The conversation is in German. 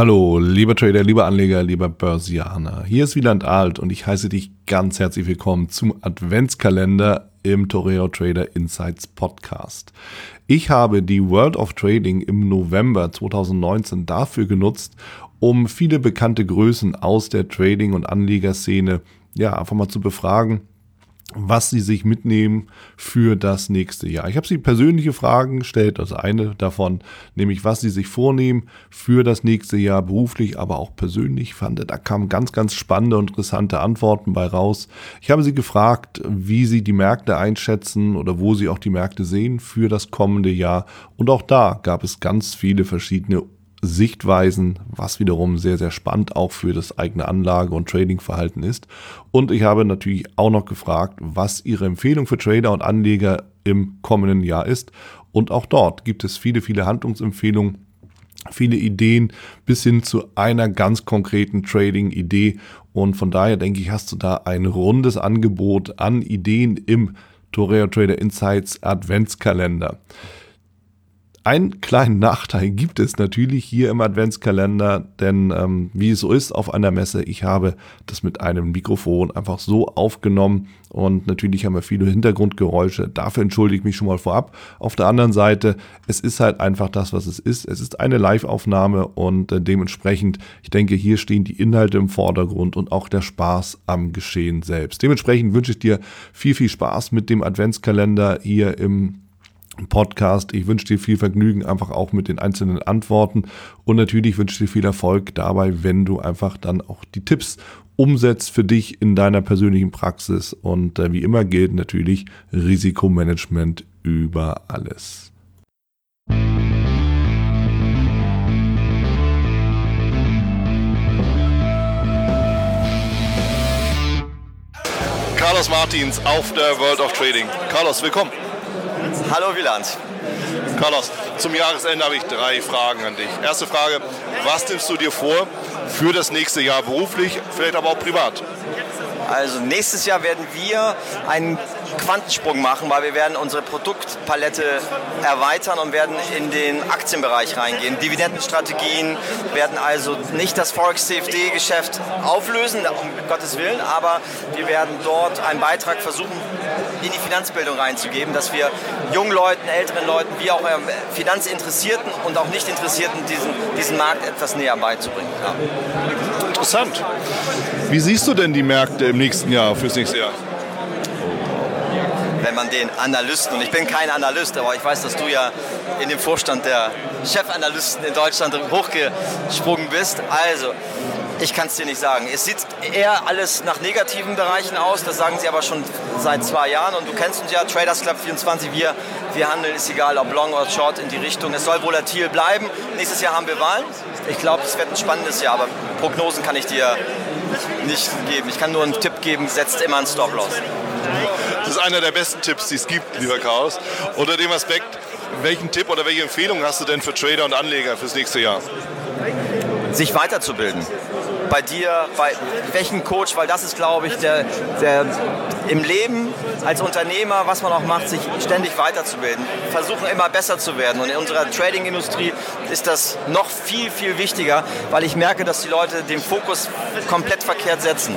Hallo, lieber Trader, lieber Anleger, lieber Börsianer. Hier ist Wieland Alt und ich heiße dich ganz herzlich willkommen zum Adventskalender im Toreo Trader Insights Podcast. Ich habe die World of Trading im November 2019 dafür genutzt, um viele bekannte Größen aus der Trading- und Anlegerszene ja einfach mal zu befragen was sie sich mitnehmen für das nächste Jahr. Ich habe sie persönliche Fragen gestellt, also eine davon, nämlich was sie sich vornehmen für das nächste Jahr beruflich, aber auch persönlich. Ich fand, da kamen ganz, ganz spannende und interessante Antworten bei raus. Ich habe sie gefragt, wie sie die Märkte einschätzen oder wo sie auch die Märkte sehen für das kommende Jahr. Und auch da gab es ganz viele verschiedene Sichtweisen, was wiederum sehr, sehr spannend auch für das eigene Anlage- und Tradingverhalten ist. Und ich habe natürlich auch noch gefragt, was Ihre Empfehlung für Trader und Anleger im kommenden Jahr ist. Und auch dort gibt es viele, viele Handlungsempfehlungen, viele Ideen bis hin zu einer ganz konkreten Trading-Idee. Und von daher denke ich, hast du da ein rundes Angebot an Ideen im Toreo Trader Insights Adventskalender. Einen kleinen Nachteil gibt es natürlich hier im Adventskalender, denn ähm, wie es so ist auf einer Messe, ich habe das mit einem Mikrofon einfach so aufgenommen und natürlich haben wir viele Hintergrundgeräusche. Dafür entschuldige ich mich schon mal vorab. Auf der anderen Seite, es ist halt einfach das, was es ist. Es ist eine Live-Aufnahme und äh, dementsprechend, ich denke, hier stehen die Inhalte im Vordergrund und auch der Spaß am Geschehen selbst. Dementsprechend wünsche ich dir viel, viel Spaß mit dem Adventskalender hier im Podcast. Ich wünsche dir viel Vergnügen einfach auch mit den einzelnen Antworten und natürlich wünsche ich dir viel Erfolg dabei, wenn du einfach dann auch die Tipps umsetzt für dich in deiner persönlichen Praxis und äh, wie immer gilt natürlich Risikomanagement über alles. Carlos Martins auf der World of Trading. Carlos, willkommen. Hallo Wieland. Carlos, zum Jahresende habe ich drei Fragen an dich. Erste Frage, was nimmst du dir vor für das nächste Jahr beruflich, vielleicht aber auch privat? Also nächstes Jahr werden wir einen Quantensprung machen, weil wir werden unsere Produktpalette erweitern und werden in den Aktienbereich reingehen. Dividendenstrategien werden also nicht das Forex CFD-Geschäft auflösen, um Gottes Willen, aber wir werden dort einen Beitrag versuchen, in die Finanzbildung reinzugeben, dass wir jungen Leuten, älteren Leuten, wie auch Finanzinteressierten und auch Nicht-Interessierten diesen, diesen Markt etwas näher beizubringen. Ja. Interessant. Wie siehst du denn die Märkte im nächsten Jahr, fürs nächste Jahr? Wenn man den Analysten, und ich bin kein Analyst, aber ich weiß, dass du ja in dem Vorstand der Chefanalysten in Deutschland hochgesprungen bist. Also, ich kann es dir nicht sagen. Es sieht eher alles nach negativen Bereichen aus, das sagen sie aber schon seit zwei Jahren. Und du kennst uns ja, Traders Club 24, wir, wir handeln, ist egal, ob long oder short in die Richtung. Es soll volatil bleiben. Nächstes Jahr haben wir Wahlen. Ich glaube, es wird ein spannendes Jahr, aber Prognosen kann ich dir nicht geben. Ich kann nur einen Tipp geben, setzt immer einen Stop-Loss. Das ist einer der besten Tipps, die es gibt, lieber Chaos. Unter dem Aspekt, welchen Tipp oder welche Empfehlung hast du denn für Trader und Anleger fürs nächste Jahr? Sich weiterzubilden. Bei dir, bei welchem Coach, weil das ist, glaube ich, der, der im Leben als Unternehmer, was man auch macht, sich ständig weiterzubilden. Versuchen immer besser zu werden. Und in unserer Trading-Industrie ist das noch viel, viel wichtiger, weil ich merke, dass die Leute den Fokus komplett verkehrt setzen.